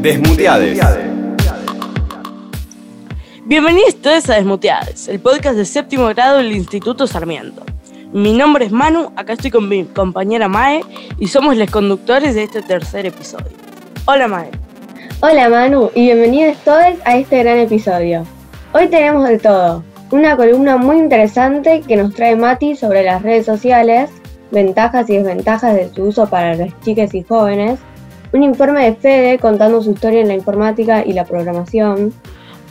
Desmuteades. Bienvenidos todos a Desmuteades, el podcast de séptimo grado del Instituto Sarmiento. Mi nombre es Manu, acá estoy con mi compañera Mae y somos los conductores de este tercer episodio. Hola Mae. Hola Manu y bienvenidos todos a este gran episodio. Hoy tenemos de todo, una columna muy interesante que nos trae Mati sobre las redes sociales, ventajas y desventajas de su uso para las chicas y jóvenes, un informe de Fede contando su historia en la informática y la programación,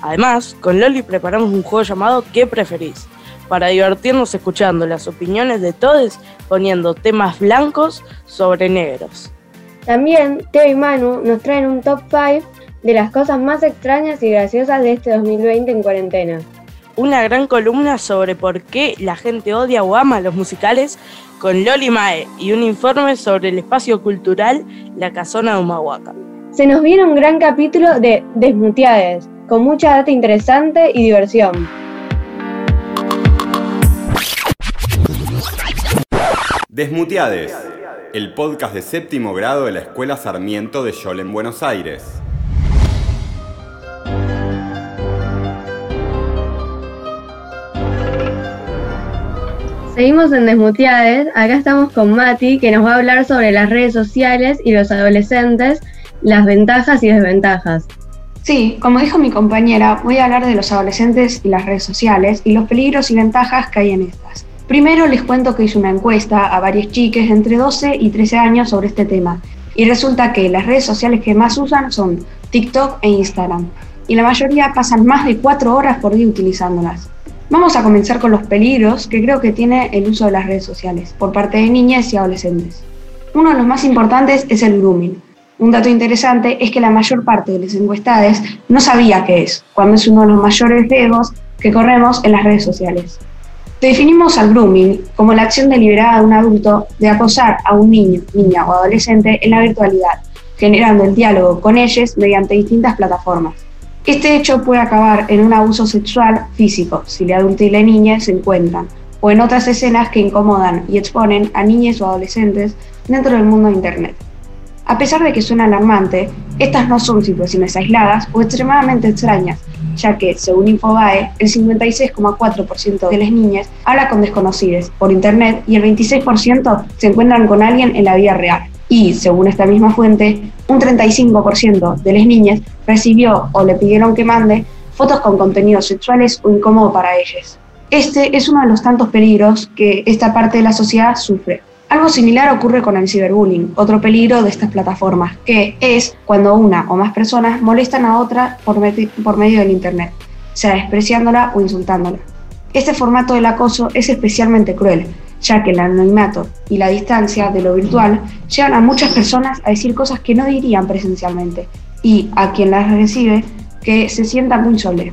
Además, con Loli preparamos un juego llamado ¿Qué preferís? Para divertirnos escuchando las opiniones de todos poniendo temas blancos sobre negros. También Teo y Manu nos traen un top 5 de las cosas más extrañas y graciosas de este 2020 en cuarentena. Una gran columna sobre por qué la gente odia o ama los musicales con Loli Mae y un informe sobre el espacio cultural La Casona de Humahuaca. Se nos viene un gran capítulo de Desmuteades, con mucha data interesante y diversión. Desmuteades, el podcast de séptimo grado de la Escuela Sarmiento de Yol en Buenos Aires. Seguimos en Desmuteades, acá estamos con Mati que nos va a hablar sobre las redes sociales y los adolescentes, las ventajas y desventajas. Sí, como dijo mi compañera, voy a hablar de los adolescentes y las redes sociales y los peligros y ventajas que hay en estas. Primero les cuento que hice una encuesta a varias chiques entre 12 y 13 años sobre este tema y resulta que las redes sociales que más usan son TikTok e Instagram y la mayoría pasan más de 4 horas por día utilizándolas. Vamos a comenzar con los peligros que creo que tiene el uso de las redes sociales por parte de niñas y adolescentes. Uno de los más importantes es el grooming. Un dato interesante es que la mayor parte de las encuestadas no sabía qué es, cuando es uno de los mayores riesgos que corremos en las redes sociales. Definimos al grooming como la acción deliberada de un adulto de acosar a un niño, niña o adolescente en la virtualidad, generando el diálogo con ellos mediante distintas plataformas. Este hecho puede acabar en un abuso sexual físico si el adulto y la niña se encuentran, o en otras escenas que incomodan y exponen a niñas o adolescentes dentro del mundo de Internet. A pesar de que suena alarmante, estas no son situaciones aisladas o extremadamente extrañas, ya que, según Infobae, el 56,4% de las niñas habla con desconocidos por Internet y el 26% se encuentran con alguien en la vida real. Y, según esta misma fuente, un 35% de las niñas recibió o le pidieron que mande fotos con contenidos sexuales o incómodos para ellas. Este es uno de los tantos peligros que esta parte de la sociedad sufre. Algo similar ocurre con el ciberbullying, otro peligro de estas plataformas, que es cuando una o más personas molestan a otra por, por medio del Internet, sea despreciándola o insultándola. Este formato del acoso es especialmente cruel, ya que el anonimato y la distancia de lo virtual llevan a muchas personas a decir cosas que no dirían presencialmente y a quien las recibe que se sienta muy solo.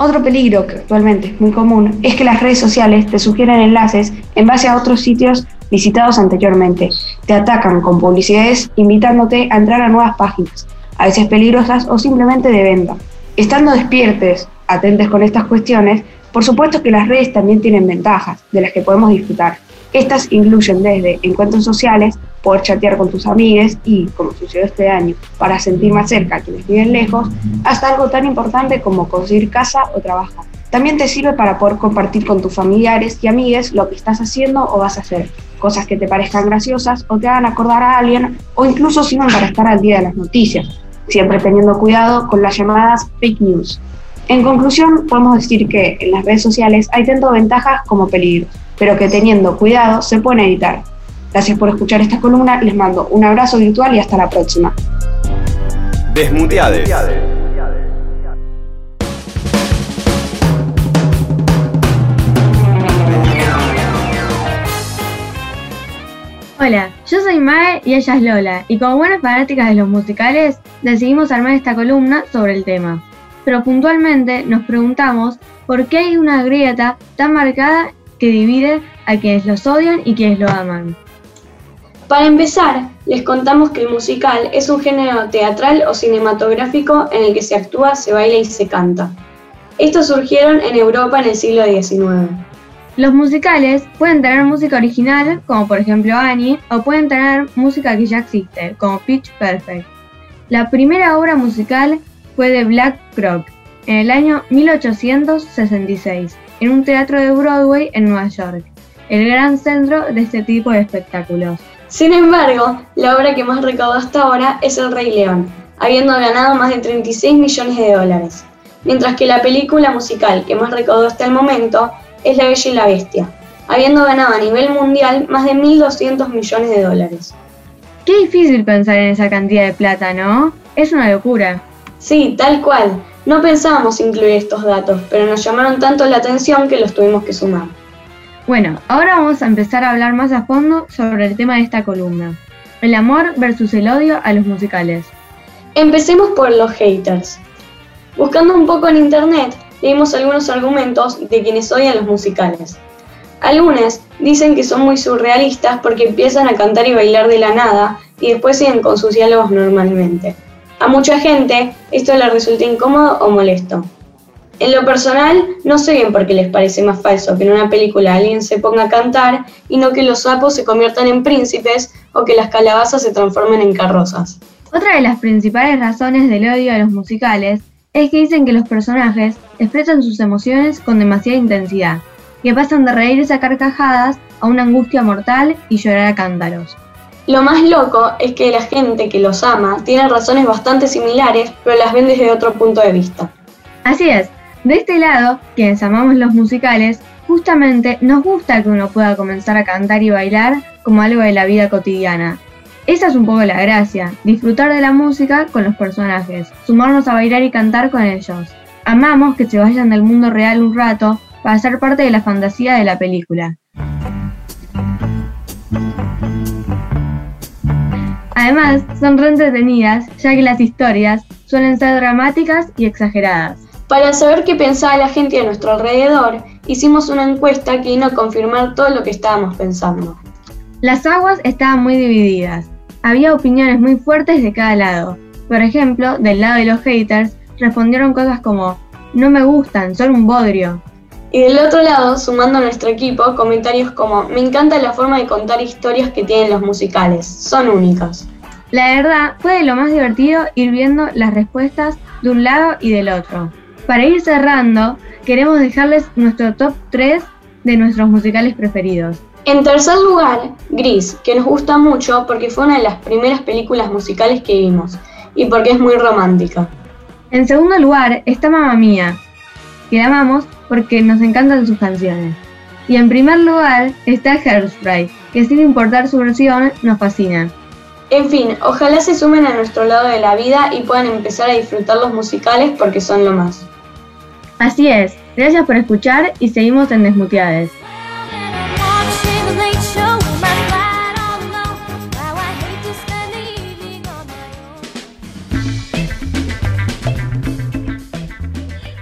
Otro peligro que actualmente es muy común es que las redes sociales te sugieren enlaces en base a otros sitios visitados anteriormente. Te atacan con publicidades invitándote a entrar a nuevas páginas, a veces peligrosas o simplemente de venta. Estando despiertes, atentes con estas cuestiones, por supuesto que las redes también tienen ventajas de las que podemos disfrutar. Estas incluyen desde encuentros sociales, poder chatear con tus amigues y, como sucedió este año, para sentir más cerca a quienes viven lejos, hasta algo tan importante como conseguir casa o trabajo. También te sirve para poder compartir con tus familiares y amigues lo que estás haciendo o vas a hacer, cosas que te parezcan graciosas o te hagan acordar a alguien o incluso sirven para estar al día de las noticias, siempre teniendo cuidado con las llamadas fake news. En conclusión, podemos decir que en las redes sociales hay tanto ventajas como peligros, pero que teniendo cuidado se pueden evitar. Gracias por escuchar esta columna, les mando un abrazo virtual y hasta la próxima. Desmuteades. Hola, yo soy Mae y ella es Lola, y como buenas fanáticas de los musicales, decidimos armar esta columna sobre el tema. Pero puntualmente nos preguntamos por qué hay una grieta tan marcada que divide a quienes los odian y quienes lo aman. Para empezar, les contamos que el musical es un género teatral o cinematográfico en el que se actúa, se baila y se canta. Estos surgieron en Europa en el siglo XIX. Los musicales pueden tener música original, como por ejemplo Annie, o pueden tener música que ya existe, como Pitch Perfect. La primera obra musical fue de Black Croc en el año 1866, en un teatro de Broadway en Nueva York, el gran centro de este tipo de espectáculos. Sin embargo, la obra que más recaudó hasta ahora es El Rey León, habiendo ganado más de 36 millones de dólares, mientras que la película musical que más recaudó hasta el momento es La Bella y la Bestia, habiendo ganado a nivel mundial más de 1.200 millones de dólares. Qué difícil pensar en esa cantidad de plata, ¿no? Es una locura. Sí, tal cual. No pensábamos incluir estos datos, pero nos llamaron tanto la atención que los tuvimos que sumar. Bueno, ahora vamos a empezar a hablar más a fondo sobre el tema de esta columna. El amor versus el odio a los musicales. Empecemos por los haters. Buscando un poco en internet, leímos algunos argumentos de quienes odian los musicales. Algunos dicen que son muy surrealistas porque empiezan a cantar y bailar de la nada y después siguen con sus diálogos normalmente. A mucha gente esto le resulta incómodo o molesto. En lo personal, no sé bien por qué les parece más falso que en una película alguien se ponga a cantar y no que los sapos se conviertan en príncipes o que las calabazas se transformen en carrozas. Otra de las principales razones del odio a los musicales es que dicen que los personajes expresan sus emociones con demasiada intensidad, que pasan de reírse a carcajadas a una angustia mortal y llorar a cántaros. Lo más loco es que la gente que los ama tiene razones bastante similares, pero las ven desde otro punto de vista. Así es, de este lado, quienes amamos los musicales, justamente nos gusta que uno pueda comenzar a cantar y bailar como algo de la vida cotidiana. Esa es un poco la gracia, disfrutar de la música con los personajes, sumarnos a bailar y cantar con ellos. Amamos que se vayan del mundo real un rato para ser parte de la fantasía de la película. Además, son re entretenidas, ya que las historias suelen ser dramáticas y exageradas. Para saber qué pensaba la gente a nuestro alrededor, hicimos una encuesta que vino a confirmar todo lo que estábamos pensando. Las aguas estaban muy divididas. Había opiniones muy fuertes de cada lado. Por ejemplo, del lado de los haters, respondieron cosas como, no me gustan, son un bodrio. Y del otro lado, sumando a nuestro equipo, comentarios como, me encanta la forma de contar historias que tienen los musicales, son únicas. La verdad, fue de lo más divertido ir viendo las respuestas de un lado y del otro. Para ir cerrando, queremos dejarles nuestro top 3 de nuestros musicales preferidos. En tercer lugar, Gris, que nos gusta mucho porque fue una de las primeras películas musicales que vimos y porque es muy romántica. En segundo lugar está Mamma Mía, que la amamos porque nos encantan sus canciones. Y en primer lugar está Hairspray, que sin importar su versión nos fascina. En fin, ojalá se sumen a nuestro lado de la vida y puedan empezar a disfrutar los musicales porque son lo más. Así es, gracias por escuchar y seguimos en Desmuteades.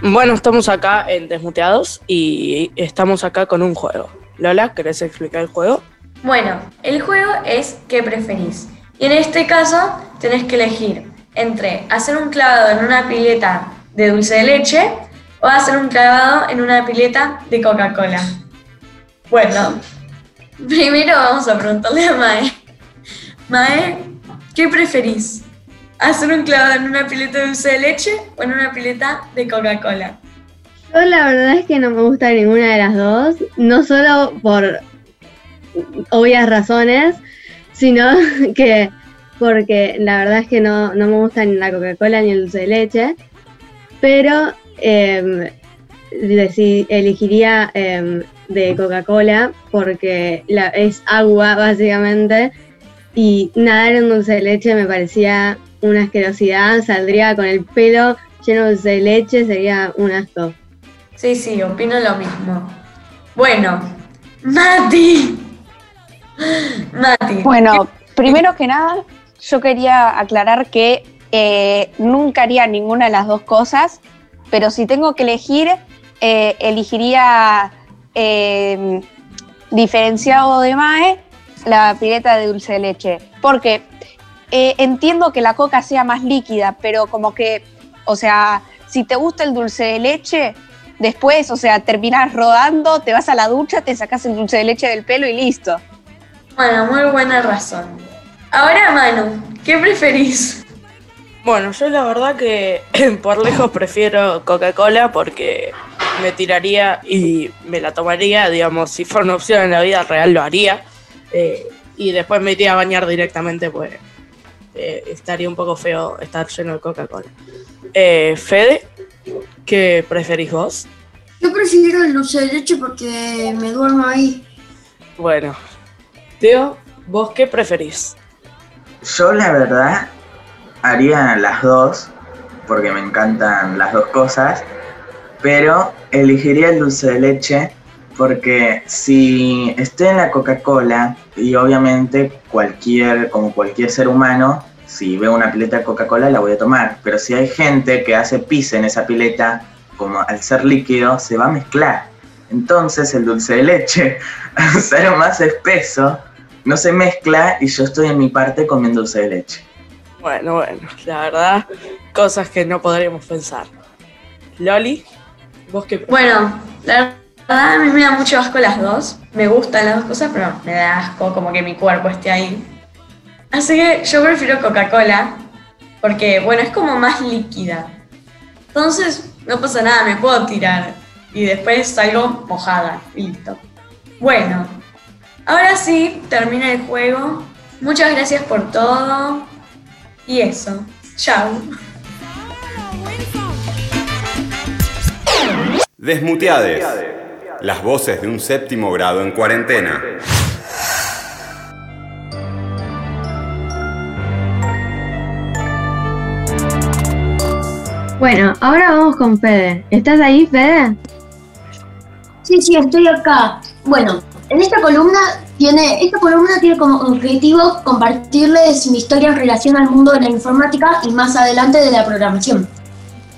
Bueno, estamos acá en Desmuteados y estamos acá con un juego. Lola, ¿querés explicar el juego? Bueno, el juego es ¿qué preferís? Y en este caso tenés que elegir entre hacer un clavado en una pileta de dulce de leche o hacer un clavado en una pileta de Coca-Cola. Bueno, primero vamos a preguntarle a Mae. Mae, ¿qué preferís? ¿Hacer un clavado en una pileta de dulce de leche o en una pileta de Coca-Cola? Yo la verdad es que no me gusta ninguna de las dos, no solo por obvias razones, sino que porque la verdad es que no, no me gusta ni la Coca-Cola ni el dulce de leche, pero eh, elegiría em, de Coca-Cola porque la, es agua básicamente y nadar en dulce de leche me parecía una asquerosidad, saldría con el pelo lleno de dulce de leche, sería un asco. Sí, sí, opino lo mismo. Bueno, Mati. Mati. Bueno, primero que nada, yo quería aclarar que eh, nunca haría ninguna de las dos cosas, pero si tengo que elegir, eh, elegiría eh, diferenciado de MAE la pileta de dulce de leche. Porque entiendo que la coca sea más líquida, pero como que, o sea, si te gusta el dulce de leche, después, o sea, terminas rodando, te vas a la ducha, te sacas el dulce de leche del pelo y listo. Bueno, muy buena razón. Ahora, Manu, ¿qué preferís? Bueno, yo la verdad que por lejos prefiero Coca-Cola porque me tiraría y me la tomaría, digamos, si fuera una opción en la vida real lo haría. Eh, y después me iría a bañar directamente, pues eh, estaría un poco feo estar lleno de Coca-Cola. Eh, Fede, ¿qué preferís vos? Yo prefiero el dulce de leche porque me duermo ahí. Bueno, Teo, ¿vos qué preferís? Yo la verdad haría las dos, porque me encantan las dos cosas, pero elegiría el dulce de leche porque si estoy en la Coca-Cola y obviamente cualquier, como cualquier ser humano, si veo una pileta de Coca-Cola la voy a tomar, pero si hay gente que hace pis en esa pileta, como al ser líquido, se va a mezclar. Entonces el dulce de leche, al ser más espeso, no se mezcla y yo estoy en mi parte comiendo dulce de leche. Bueno, bueno, la verdad, cosas que no podríamos pensar. Loli, ¿vos qué Bueno, la verdad a mí me da mucho asco las dos. Me gustan las dos cosas, pero me da asco como que mi cuerpo esté ahí. Así que yo prefiero Coca-Cola, porque bueno, es como más líquida. Entonces, no pasa nada, me puedo tirar. Y después salgo mojada y listo. Bueno, ahora sí, termina el juego. Muchas gracias por todo. Y eso. Chao. Desmuteades. Las voces de un séptimo grado en cuarentena. Bueno, ahora vamos con Fede. ¿Estás ahí, Fede? Sí, sí, estoy acá. Bueno, en esta columna tiene, esta columna tiene como objetivo compartirles mi historia en relación al mundo de la informática y más adelante de la programación.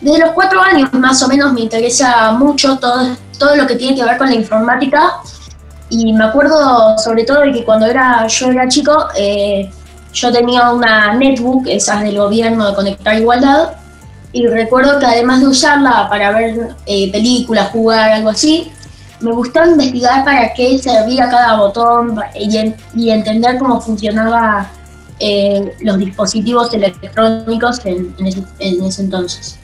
Desde los cuatro años más o menos me interesa mucho todo, todo lo que tiene que ver con la informática y me acuerdo sobre todo de que cuando era, yo era chico eh, yo tenía una netbook, esas del gobierno de Conectar Igualdad, y recuerdo que además de usarla para ver eh, películas, jugar, algo así, me gustaba investigar para qué servía cada botón y, entender cómo funcionaban eh, los dispositivos electrónicos en, ese, en, ese, entonces.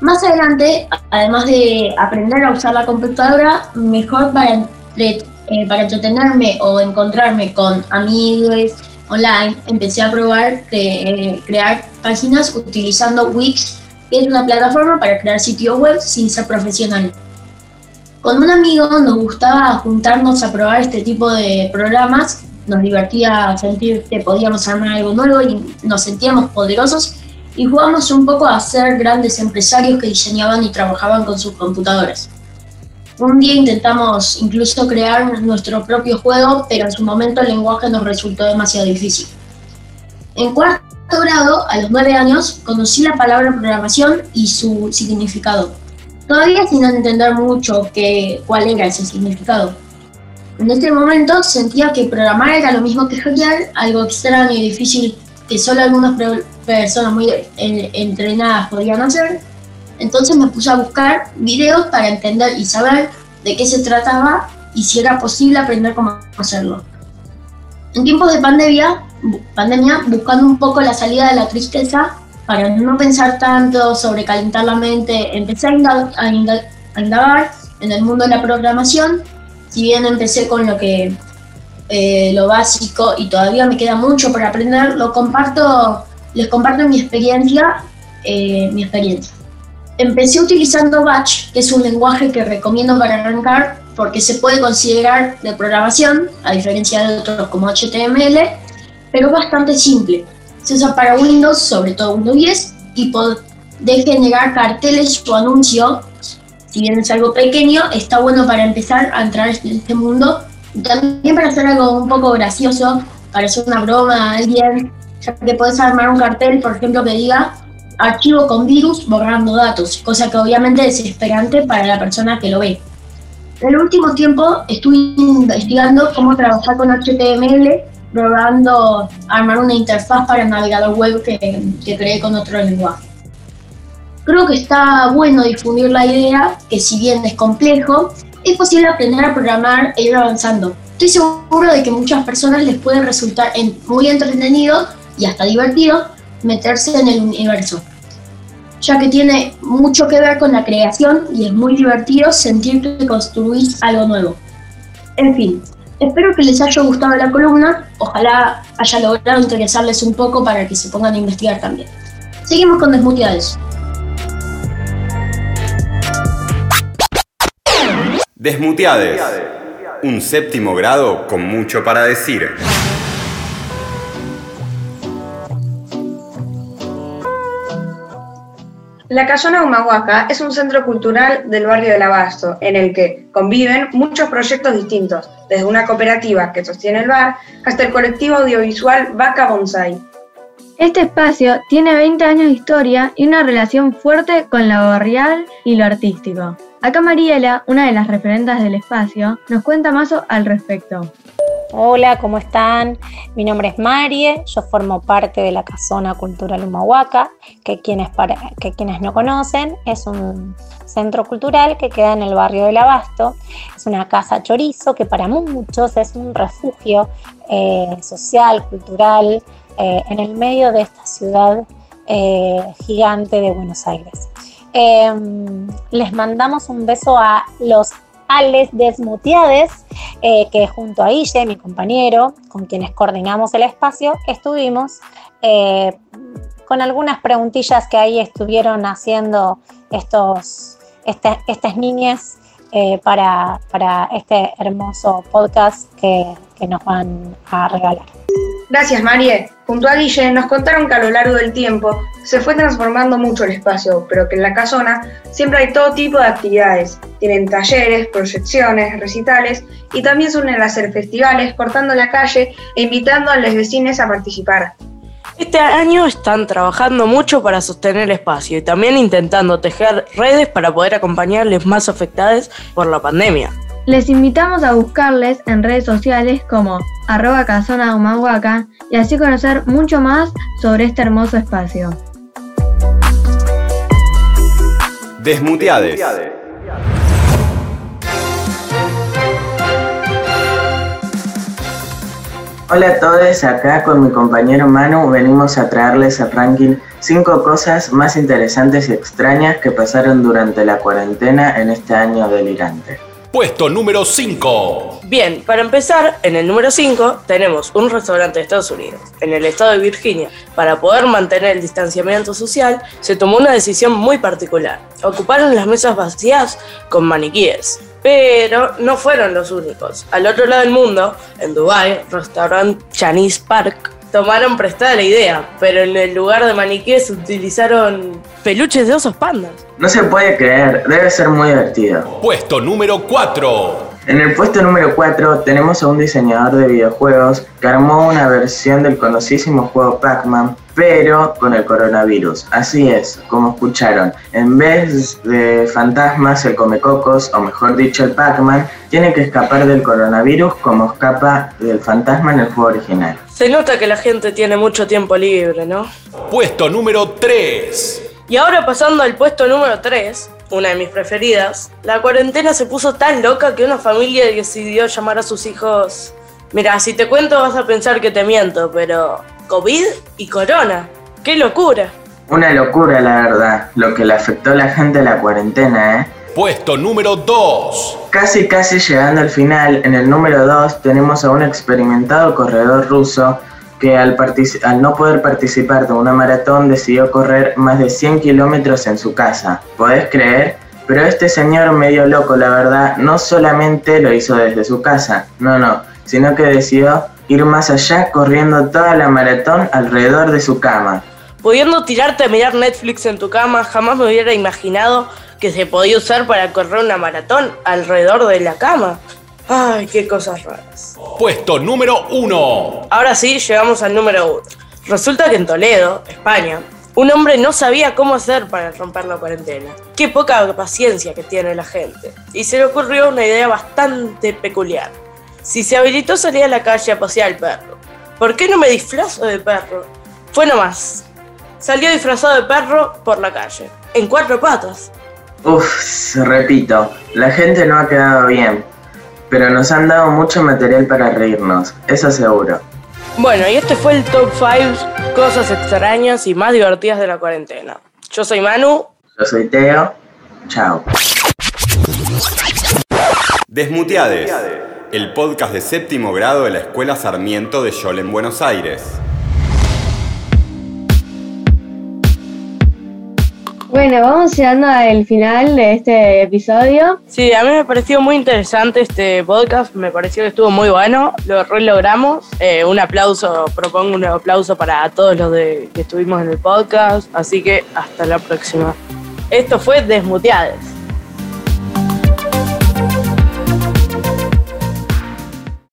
Más adelante, además de aprender a usar la computadora, mejor para, eh, entretenerme o encontrarme con amigos online, empecé a probar de, crear páginas utilizando Wix es una plataforma para crear sitios web sin ser profesional. Con un amigo nos gustaba juntarnos a probar este tipo de programas, nos divertía sentir que podíamos armar algo nuevo y nos sentíamos poderosos y jugamos un poco a ser grandes empresarios que diseñaban y trabajaban con sus computadoras. Un día intentamos incluso crear nuestro propio juego, pero en su momento el lenguaje nos resultó demasiado difícil. En cuarto grado, a los nueve años, conocí la palabra programación y su significado. Todavía sin entender mucho que, cuál era ese significado. En este momento sentía que programar era lo mismo que hackear, algo extraño y difícil que solo algunas personas muy entrenadas podían hacer. Entonces me puse a buscar videos para entender y saber de qué se trataba y si era posible aprender cómo hacerlo. En tiempos de pandemia, pandemia, buscando un poco la salida de la tristeza, para no pensar tanto, sobre calentar la mente, empecé a indagar, en el mundo de la programación. Si bien empecé con lo que eh, lo básico y todavía me queda mucho para aprender, lo comparto, les comparto mi experiencia, eh, mi experiencia. Empecé utilizando Batch, que es un lenguaje que recomiendo para arrancar porque se puede considerar de programación, a diferencia de otros como HTML, pero bastante simple. Se usa para Windows, sobre todo Windows 10, y de generar carteles o anuncios. Si bien es algo pequeño, está bueno para empezar a entrar en este mundo y también para hacer algo un poco gracioso, para hacer una broma a alguien, ya que puedes armar un cartel, por ejemplo, que diga archivo con virus borrando datos, cosa que obviamente es desesperante para la persona que lo ve. En el último tiempo estuve investigando cómo trabajar con HTML probando armar una interfaz para el navegador web que, que creé con otro lenguaje. Creo que está bueno difundir la idea que si bien es complejo, es posible aprender a programar e ir avanzando. Estoy seguro de que muchas personas les puede resultar muy entretenido y hasta divertido meterse en el universo, ya que tiene mucho que ver con la creación y es muy divertido sentir que construís algo nuevo. En fin, espero que les haya gustado la columna, ojalá haya logrado interesarles un poco para que se pongan a investigar también. Seguimos con Desmuteados. Desmuteades. Un séptimo grado con mucho para decir. La Casona Humahuaca es un centro cultural del barrio del Abasto, en el que conviven muchos proyectos distintos, desde una cooperativa que sostiene el bar hasta el colectivo audiovisual Vaca Bonsai. Este espacio tiene 20 años de historia y una relación fuerte con lo barrial y lo artístico. Acá Mariela, una de las referentes del espacio, nos cuenta más al respecto. Hola, ¿cómo están? Mi nombre es Marie, yo formo parte de la Casona Cultural Humahuaca, que quienes, para, que quienes no conocen es un centro cultural que queda en el barrio del Abasto. Es una casa chorizo que para muchos es un refugio eh, social, cultural, eh, en el medio de esta ciudad eh, gigante de Buenos Aires. Em, les mandamos un beso a los Ales Desmuteades, eh, que junto a Ille, mi compañero, con quienes coordinamos el espacio, estuvimos eh, con algunas preguntillas que ahí estuvieron haciendo estos, este, estas niñas eh, para, para, este hermoso podcast que, que nos van a regalar. Gracias, Marie. Junto a Guille nos contaron que a lo largo del tiempo se fue transformando mucho el espacio, pero que en la casona siempre hay todo tipo de actividades. Tienen talleres, proyecciones, recitales y también suelen hacer festivales cortando la calle e invitando a los vecinos a participar. Este año están trabajando mucho para sostener el espacio y también intentando tejer redes para poder acompañarles más afectados por la pandemia. Les invitamos a buscarles en redes sociales como arroba casona Humahuaca y así conocer mucho más sobre este hermoso espacio. Desmuteades. Hola a todos, acá con mi compañero Manu venimos a traerles el ranking 5 cosas más interesantes y extrañas que pasaron durante la cuarentena en este año delirante. Puesto número 5. Bien, para empezar, en el número 5 tenemos un restaurante de Estados Unidos, en el estado de Virginia. Para poder mantener el distanciamiento social, se tomó una decisión muy particular. Ocuparon las mesas vacías con maniquíes. Pero no fueron los únicos. Al otro lado del mundo, en Dubai, restaurante Chinese Park, tomaron prestada la idea, pero en el lugar de maniquíes utilizaron peluches de osos pandas. No se puede creer, debe ser muy divertido. Puesto número 4. En el puesto número 4 tenemos a un diseñador de videojuegos que armó una versión del conocidísimo juego Pac-Man, pero con el coronavirus. Así es, como escucharon, en vez de fantasmas, el Comecocos, o mejor dicho, el Pac-Man, tiene que escapar del coronavirus como escapa del fantasma en el juego original. Se nota que la gente tiene mucho tiempo libre, ¿no? Puesto número 3. Y ahora pasando al puesto número 3, una de mis preferidas, la cuarentena se puso tan loca que una familia decidió llamar a sus hijos... Mira, si te cuento vas a pensar que te miento, pero COVID y corona. ¡Qué locura! Una locura, la verdad, lo que le afectó a la gente a la cuarentena, ¿eh? Puesto número 2. Casi, casi llegando al final, en el número 2 tenemos a un experimentado corredor ruso que al, al, no poder participar de una maratón decidió correr más de 100 kilómetros en su casa. ¿Podés creer? Pero este señor medio loco, la verdad, no solamente lo hizo desde su casa, no, no, sino que decidió ir más allá corriendo toda la maratón alrededor de su cama. Pudiendo tirarte a mirar Netflix en tu cama, jamás me hubiera imaginado que se podía usar para correr una maratón alrededor de la cama. Ay, qué cosas raras. Puesto número 1. Ahora sí, llegamos al número 1. Resulta que en Toledo, España, un hombre no sabía cómo hacer para romper la cuarentena. Qué poca paciencia que tiene la gente. Y se le ocurrió una idea bastante peculiar. Si se habilitó salir a la calle a pasear al perro, ¿por qué no me disfrazo de perro? Fue nomás. Salió disfrazado de perro por la calle, en cuatro patas. Uf, repito, la gente no ha quedado bien, pero nos han dado mucho material para reírnos, eso seguro. Bueno, y este fue el top 5 cosas extrañas y más divertidas de la cuarentena. Yo soy Manu. Yo soy Teo. Chao. Desmuteades, el podcast de séptimo grado de la Escuela Sarmiento de Yol en Buenos Aires. Bueno, vamos llegando al final de este episodio. Sí, a mí me pareció muy interesante este podcast, me pareció que estuvo muy bueno, lo re logramos. Eh, un aplauso, propongo un aplauso para todos los de, que estuvimos en el podcast, así que hasta la próxima. Esto fue Desmuteades.